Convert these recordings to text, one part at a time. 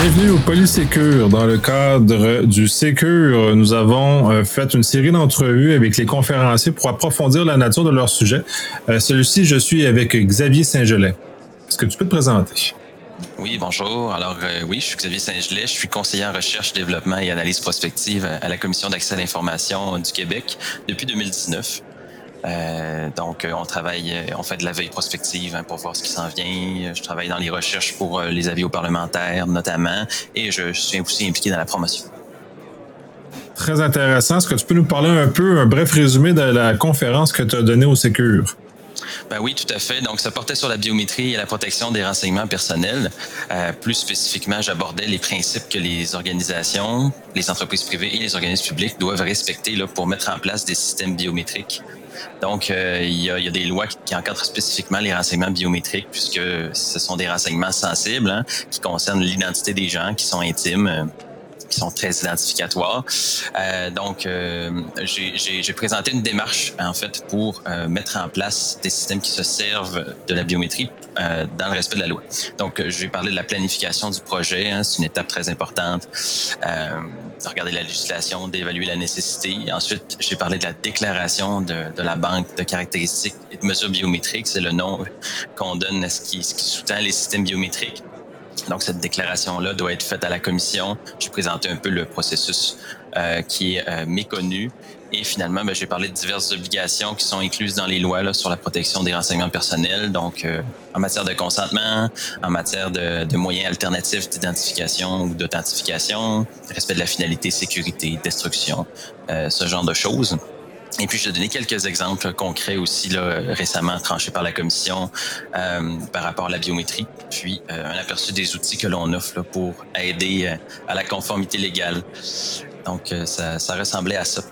Bienvenue au Polysécure. Dans le cadre du Sécure, nous avons euh, fait une série d'entrevues avec les conférenciers pour approfondir la nature de leur sujet. Euh, celui-ci, je suis avec Xavier Saint-Gelais. Est-ce que tu peux te présenter? Oui, bonjour. Alors euh, oui, je suis Xavier Saint-Gelais. Je suis conseiller en recherche, développement et analyse prospective à la Commission d'accès à l'information du Québec depuis 2019. Euh, donc, euh, on travaille, euh, on fait de la veille prospective hein, pour voir ce qui s'en vient. Je travaille dans les recherches pour les avis aux parlementaires, notamment, et je suis aussi impliqué dans la promotion. Très intéressant. Est-ce que tu peux nous parler un peu, un bref résumé de la conférence que tu as donnée au Sécure? Ben oui, tout à fait. Donc, ça portait sur la biométrie et la protection des renseignements personnels. plus spécifiquement, j'abordais les principes que les organisations, les entreprises privées et les organismes publics doivent respecter là, pour mettre en place des systèmes biométriques donc, euh, il, y a, des lois qui, encadrent spécifiquement les renseignements biométriques, puisque ce sont des renseignements sensibles hein, qui concernent l'identité des gens, qui sont intimes euh, qui sont très identificatoires. Euh, donc, j'ai présenté une démarche en fait pour mettre en place des systèmes qui se servent de la biométrie dans le respect de la loi. Donc, je vais parler de la planification du projet. Hein, c'est une étape très importante de regarder la législation, d'évaluer la nécessité. Ensuite, j'ai parlé de la déclaration de, de, la banque de caractéristiques et de mesures biométriques. C'est le nom qu'on donne à ce qui, ce qui sous-tend les systèmes biométriques. Donc, cette déclaration-là doit être faite à la commission. J'ai présenté un peu le processus euh, qui est euh, méconnu. Et finalement, ben, j'ai parlé de diverses obligations qui sont incluses dans les lois là, sur la protection des renseignements personnels, donc euh, en matière de consentement, en matière de, de moyens alternatifs d'identification ou d'authentification, respect de la finalité, sécurité, destruction, euh, ce genre de choses. Et puis, je vais donner quelques exemples concrets aussi récemment tranchés par la commission euh, par rapport à la biométrie, puis euh, un aperçu des outils que l'on offre pour aider euh, à la conformité légale. Donc, ça, ça ressemblait à ça.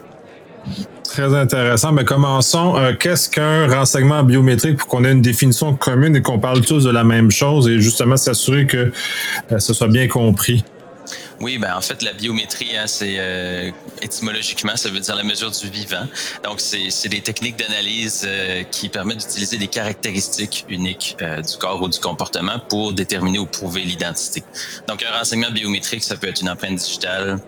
Très intéressant. Mais commençons. Qu'est-ce qu'un renseignement biométrique pour qu'on ait une définition commune et qu'on parle tous de la même chose et justement s'assurer que ce soit bien compris? Oui, ben en fait, la biométrie, hein, c'est euh, étymologiquement, ça veut dire la mesure du vivant. Donc, c'est des techniques d'analyse euh, qui permettent d'utiliser des caractéristiques uniques euh, du corps ou du comportement pour déterminer ou prouver l'identité. Donc, un renseignement biométrique, ça peut être une empreinte digitale,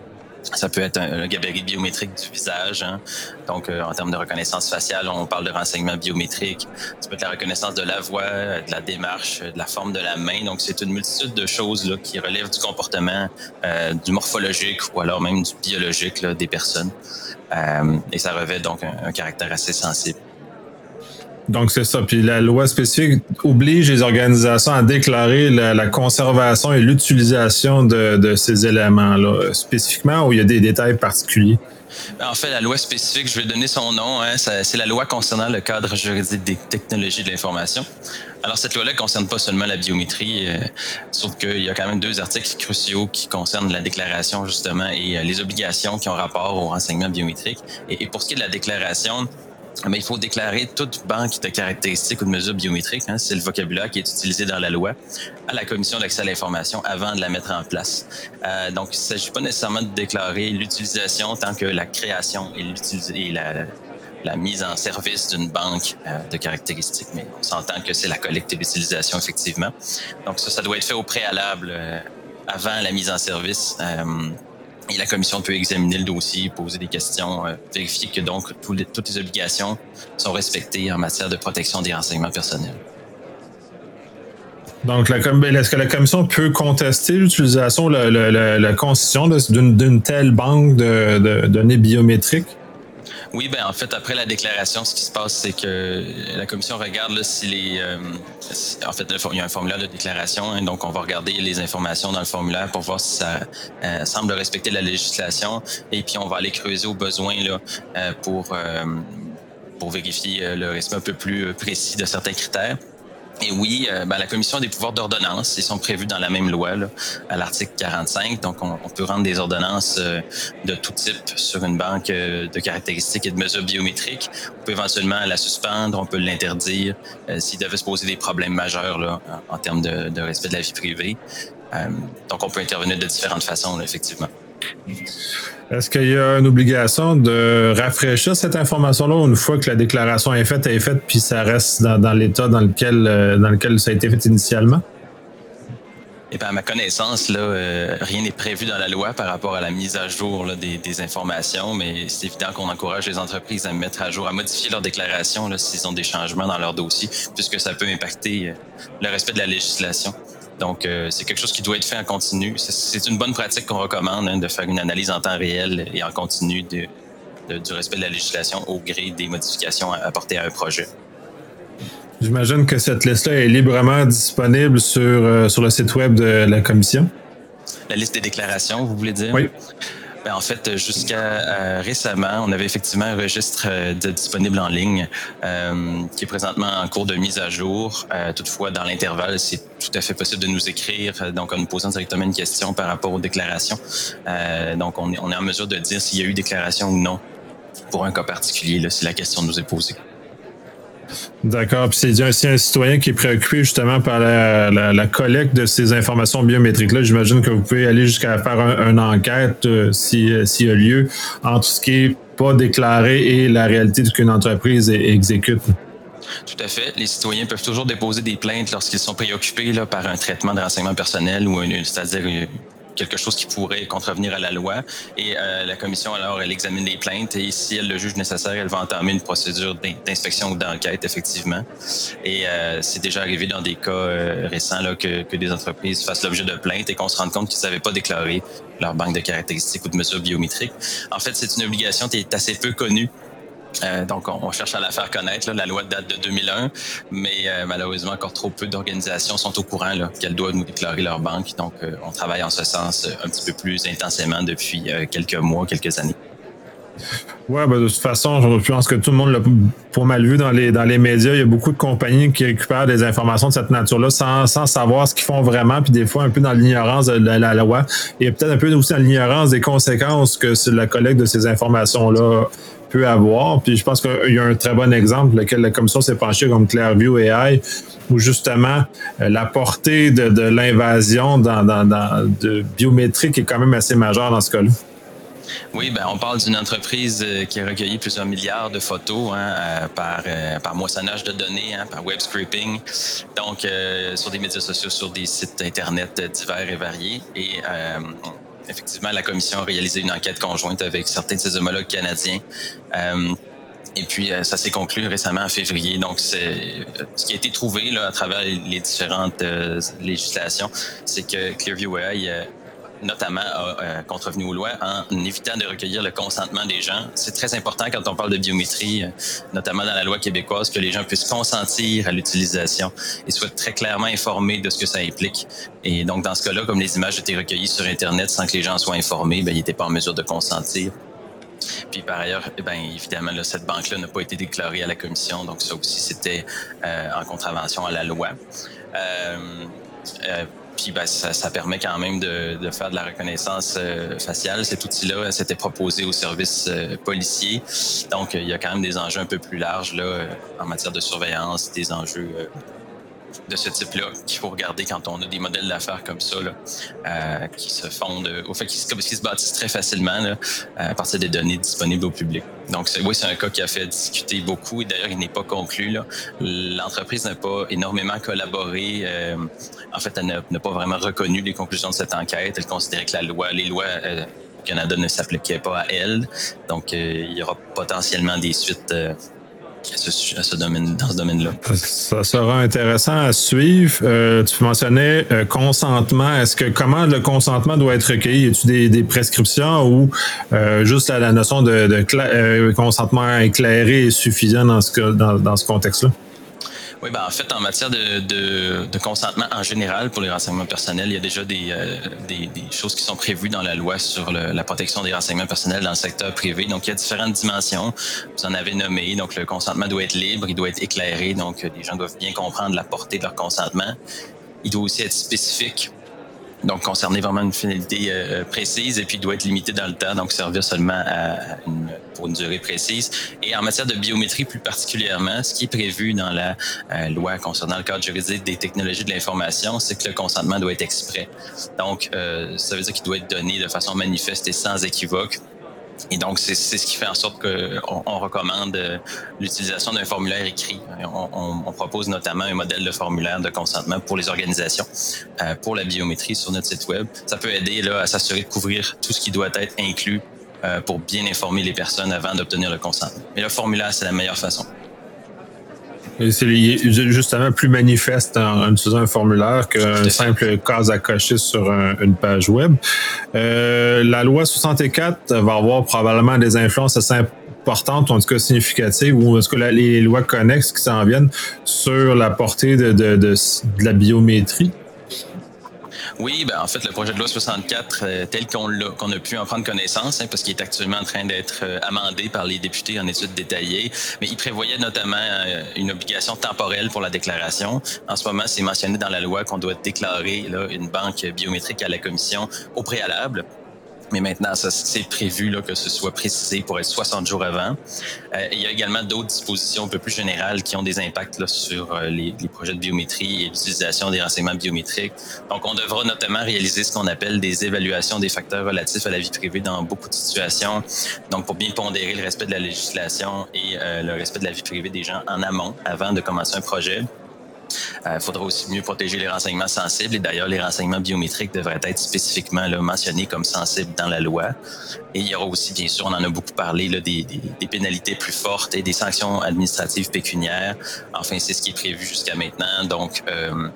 ça peut être un, gabarit biométrique du visage. Hein. Donc, euh, en termes de reconnaissance faciale, on parle de renseignement biométrique. Ça peut être la reconnaissance de la voix, de la démarche, de la forme de la main. Donc, c'est une multitude de choses là, qui relèvent du comportement, euh, du morphologique ou alors même du biologique là, des personnes. Euh, et ça revêt donc un caractère assez sensible. Donc, c'est ça. Puis la loi spécifique oblige les organisations à déclarer la, conservation et l'utilisation de, ces éléments-là, spécifiquement où il y a des détails particuliers? En fait, la loi spécifique, je vais donner son nom, hein, c'est la loi concernant le cadre juridique des technologies de l'information. Alors, cette loi-là concerne pas seulement la biométrie, euh, sauf qu'il y a quand même deux articles cruciaux qui concernent la déclaration, justement, et euh, les obligations qui ont rapport au renseignement biométrique. et, pour ce qui est de la déclaration, mais il faut déclarer toute banque de caractéristiques ou de mesures biométriques, hein, c'est le vocabulaire qui est utilisé dans la loi, à la commission d'accès à l'information avant de la mettre en place. Euh, donc, il ne s'agit pas nécessairement de déclarer l'utilisation tant que la création et, la, la mise en service d'une banque euh, de caractéristiques, mais on s'entend que c'est la collecte et l'utilisation, effectivement. Donc, ça, ça doit être fait au préalable euh, avant la mise en service. Et la commission peut examiner le dossier, poser des questions, euh, vérifier que donc toutes les obligations sont respectées en matière de protection des renseignements personnels. Donc, ben, est-ce que la commission peut contester l'utilisation, la, la, constitution d'une telle banque de données biométriques? Oui, ben en fait, après la déclaration, ce qui se passe, c'est que la commission regarde là, si les. Euh, en fait, il y a un formulaire de déclaration, hein, donc on va regarder les informations dans le formulaire pour voir si ça euh, semble respecter la législation, et puis on va aller creuser au besoin là euh, pour pour vérifier le respect un peu plus précis de certains critères. Et oui, euh, ben, la commission a des pouvoirs d'ordonnance. Ils sont prévus dans la même loi, là, à l'article 45. Donc, on, peut rendre des ordonnances euh, de tout type sur une banque euh, de caractéristiques et de mesures biométriques. On peut éventuellement la suspendre, on peut l'interdire s'il devait se poser des problèmes majeurs là, en, termes de, de, respect de la vie privée. donc, on peut intervenir de différentes façons, là, effectivement. Est-ce qu'il y a une obligation de rafraîchir cette information-là une fois que la déclaration est faite, elle est faite, puis ça reste dans, l'état dans lequel, euh, dans lequel ça a été fait initialement? Eh bien, à ma connaissance, là, euh, rien n'est prévu dans la loi par rapport à la mise à jour des, informations, mais c'est évident qu'on encourage les entreprises à mettre à jour, à modifier leurs déclarations s'ils ont des changements dans leur dossier, puisque ça peut impacter euh, le respect de la législation. Donc, euh, c'est quelque chose qui doit être fait en continu. C'est une bonne pratique qu'on recommande hein, de faire une analyse en temps réel et en continu de, de, du respect de la législation au gré des modifications apportées à un projet. J'imagine que cette liste-là est librement disponible sur, euh, sur le site web de la commission. La liste des déclarations, vous voulez dire? Oui. Ben, en fait, jusqu'à euh, récemment, on avait effectivement un registre euh, de, disponible en ligne euh, qui est présentement en cours de mise à jour. Euh, toutefois, dans l'intervalle, c'est tout à fait possible de nous écrire, donc en nous posant directement une question par rapport aux déclarations. donc, on est, on est en mesure de dire s'il y a eu déclaration ou non pour un cas particulier, là, si la question nous est posée. D'accord. Puis c'est aussi un citoyen qui est préoccupé justement par la, collecte de ces informations biométriques-là. J'imagine que vous pouvez aller jusqu'à faire une un enquête euh, s'il si y a lieu entre ce qui est pas déclaré et la réalité qu'une entreprise exécute. Tout à fait. Les citoyens peuvent toujours déposer des plaintes lorsqu'ils sont préoccupés par un traitement de renseignement personnel ou c'est-à-dire quelque chose qui pourrait contrevenir à la loi. Et euh, la commission, alors, elle examine les plaintes et si elle le juge nécessaire, elle va entamer une procédure d'inspection ou d'enquête, effectivement. Et euh, c'est déjà arrivé dans des cas euh, récents là, que, que, des entreprises fassent l'objet de plaintes et qu'on se rende compte qu'ils n'avaient pas déclaré leur banque de caractéristiques ou de mesures biométriques. En fait, c'est une obligation qui est assez peu connue euh, donc, on, cherche à la faire connaître. La loi date de 2001, mais euh, malheureusement, encore trop peu d'organisations sont au courant qu'elles doivent nous déclarer leur banque. Donc, euh, on travaille en ce sens un petit peu plus intensément depuis quelques mois, quelques années. Ouais, ben de toute façon, je pense que tout le monde l'a pas mal vu dans les, dans les médias. Il y a beaucoup de compagnies qui récupèrent des informations de cette nature-là sans, sans savoir ce qu'ils font vraiment, puis des fois un peu dans l'ignorance de la, la, loi. Et peut-être un peu aussi dans l'ignorance des conséquences que la collecte de ces informations-là peut avoir. Puis je pense qu'il y a un très bon exemple, lequel la commission s'est penchée comme Clairview AI, où justement la portée de, l'invasion de biométrique est quand même assez majeure dans ce cas-là. Oui, ben, on parle d'une entreprise qui a recueilli plusieurs milliards de photos hein, euh, par, euh, par moissonnage de données, hein, par web scraping, donc euh, sur des médias sociaux, sur des sites Internet divers et variés. Et effectivement, la commission a réalisé une enquête conjointe avec certains de ses homologues canadiens. Euh, et puis, euh, ça s'est conclu récemment en février. Donc, c'est ce qui a été trouvé là, à travers les différentes euh, législations, c'est que Clearview AI notamment a contrevenu aux lois en évitant de recueillir le consentement des gens. C'est très important quand on parle de biométrie, euh, notamment dans la loi québécoise, que les gens puissent consentir à l'utilisation et soient très clairement informés de ce que ça implique. Et donc, dans ce cas-là, comme les images étaient recueillies sur Internet sans que les gens soient informés, ben, ils n'étaient pas en mesure de consentir. Puis par ailleurs, eh bien, évidemment, là, cette banque-là n'a pas été déclarée à la commission, donc ça aussi, c'était euh, en contravention à la loi. Euh, euh, puis ben, ça, ça, permet quand même de, de faire de la reconnaissance euh, faciale. Cet outil-là s'était proposé aux services euh, policiers. Donc, il y a quand même des enjeux un peu plus larges là, euh, en matière de surveillance, des enjeux de ce type-là qu'il faut regarder quand on a des modèles d'affaires comme ça, euh, qui se fondent, au fait, qui, se bâtissent très facilement là, à partir des données disponibles au public. Donc, oui, c'est un cas qui a fait discuter beaucoup et d'ailleurs, il n'est pas conclu. L'entreprise n'a pas énormément collaboré. Euh, en fait, elle n'a, pas vraiment reconnu les conclusions de cette enquête. Elle considérait que la loi, les lois euh, au Canada ne s'appliquaient pas à elle. Donc, euh, il y aura potentiellement des suites à ce, à ce domaine, dans ce domaine-là. Ça sera intéressant à suivre. Euh, tu mentionnais euh, consentement. Est-ce que comment le consentement doit être recueilli? Y a-t-il des, des, prescriptions ou euh, juste la, la, notion de, de consentement éclairé est suffisant dans ce, dans, dans ce contexte-là? Oui, ben en fait, en matière de, de, de, consentement en général pour les renseignements personnels, il y a déjà des, euh, des, des choses qui sont prévues dans la loi sur le, la protection des renseignements personnels dans le secteur privé. Donc, il y a différentes dimensions. Vous en avez nommé. Donc, le consentement doit être libre, il doit être éclairé. Donc, les gens doivent bien comprendre la portée de leur consentement. Il doit aussi être spécifique donc concerner vraiment une finalité euh, précise et puis doit être limité dans le temps, donc servir seulement à une, pour une durée précise. Et en matière de biométrie plus particulièrement, ce qui est prévu dans la euh, loi concernant le cadre juridique des technologies de l'information, c'est que le consentement doit être exprès. Donc, euh, ça veut dire qu'il doit être donné de façon manifeste et sans équivoque Et donc, c'est ce qui fait en sorte qu'on on recommande euh, l'utilisation d'un formulaire écrit. On, on, propose notamment un modèle de formulaire de consentement pour les organisations, euh, pour la biométrie sur notre site web. Ça peut aider là, à s'assurer de couvrir tout ce qui doit être inclus euh, pour bien informer les personnes avant d'obtenir le consentement. Mais le formulaire, c'est la meilleure façon. C'est justement plus manifeste en, utilisant un formulaire qu'un simple case à cocher sur une page web. Euh, la loi 64 va avoir probablement des influences assez importantes, en tout cas significatives, ou est-ce que les lois connexes qui s'en viennent sur la portée de, de la biométrie? Oui, ben en fait, le projet de loi 64, euh, tel qu'on l'a, qu'on a pu en prendre connaissance, hein, parce qu'il est actuellement en train d'être euh, amendé par les députés en études détaillées, mais il prévoyait notamment euh, une obligation temporelle pour la déclaration. En ce moment, c'est mentionné dans la loi qu'on doit déclarer là, une banque biométrique à la commission au préalable. Mais maintenant, c'est prévu là, que ce soit précisé pour être 60 jours avant. Euh, il y a également d'autres dispositions un peu plus générales qui ont des impacts là, sur euh, les, les, projets de biométrie et l'utilisation des renseignements biométriques. Donc, on devra notamment réaliser ce qu'on appelle des évaluations des facteurs relatifs à la vie privée dans beaucoup de situations. Donc, pour bien pondérer le respect de la législation et euh, le respect de la vie privée des gens en amont, avant de commencer un projet. Il euh, faudra aussi mieux protéger les renseignements sensibles et d'ailleurs les renseignements biométriques devraient être spécifiquement là, mentionnés comme sensibles dans la loi. Et il y aura aussi, bien sûr, on en a beaucoup parlé, là, des, des, des pénalités plus fortes et des sanctions administratives pécuniaires. Enfin, c'est ce qui est prévu jusqu'à maintenant. Donc, euh,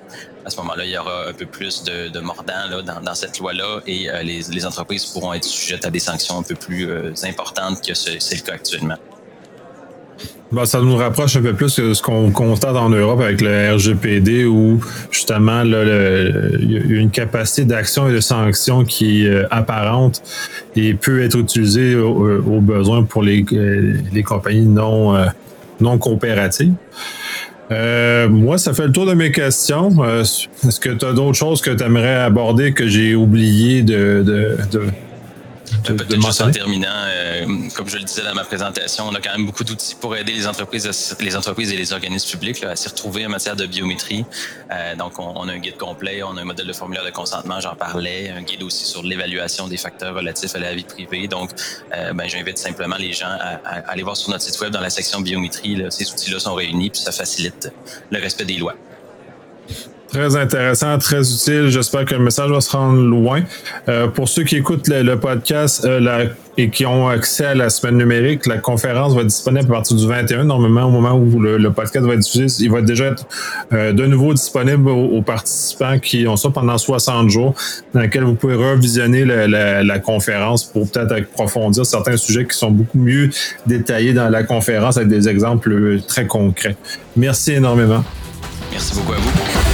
à ce moment-là, il y aura un peu plus de, de mordant là, dans, dans, cette loi-là et euh, les, les, entreprises pourront être sujettes à des sanctions un peu plus euh, importantes que c'est le cas actuellement. Ben, ça nous rapproche un peu plus de ce qu'on constate en Europe avec le RGPD où justement y a une capacité d'action et de sanction qui est euh, apparente et peut être utilisée au, au besoin pour les, euh, les compagnies non, euh, non coopératives. Euh, moi, ça fait le tour de mes questions. Est-ce que tu as d'autres choses que tu aimerais aborder que j'ai oublié de, de Peut-être juste en terminant, euh, comme je le disais dans ma présentation, on a quand même beaucoup d'outils pour aider les entreprises, les entreprises et les organismes publics là, à s'y retrouver en matière de biométrie. Euh, donc, on, on, a un guide complet, on a un modèle de formulaire de consentement, j'en parlais, un guide aussi sur l'évaluation des facteurs relatifs à la vie privée. Donc, euh, ben, j'invite simplement les gens à, à, aller voir sur notre site web dans la section biométrie. Là, ces outils-là sont réunis, puis ça facilite le respect des lois. Très intéressant, très utile. J'espère que le message va se rendre loin. Euh, pour ceux qui écoutent le, podcast euh, et qui ont accès à la semaine numérique, la conférence va être disponible à partir du 21. Normalement, au moment où le, podcast va être diffusé, il va déjà être euh, de nouveau disponible aux, participants qui ont ça pendant 60 jours, dans lequel vous pouvez revisionner la, conférence pour peut-être approfondir certains sujets qui sont beaucoup mieux détaillés dans la conférence avec des exemples très concrets. Merci énormément. Merci beaucoup à vous.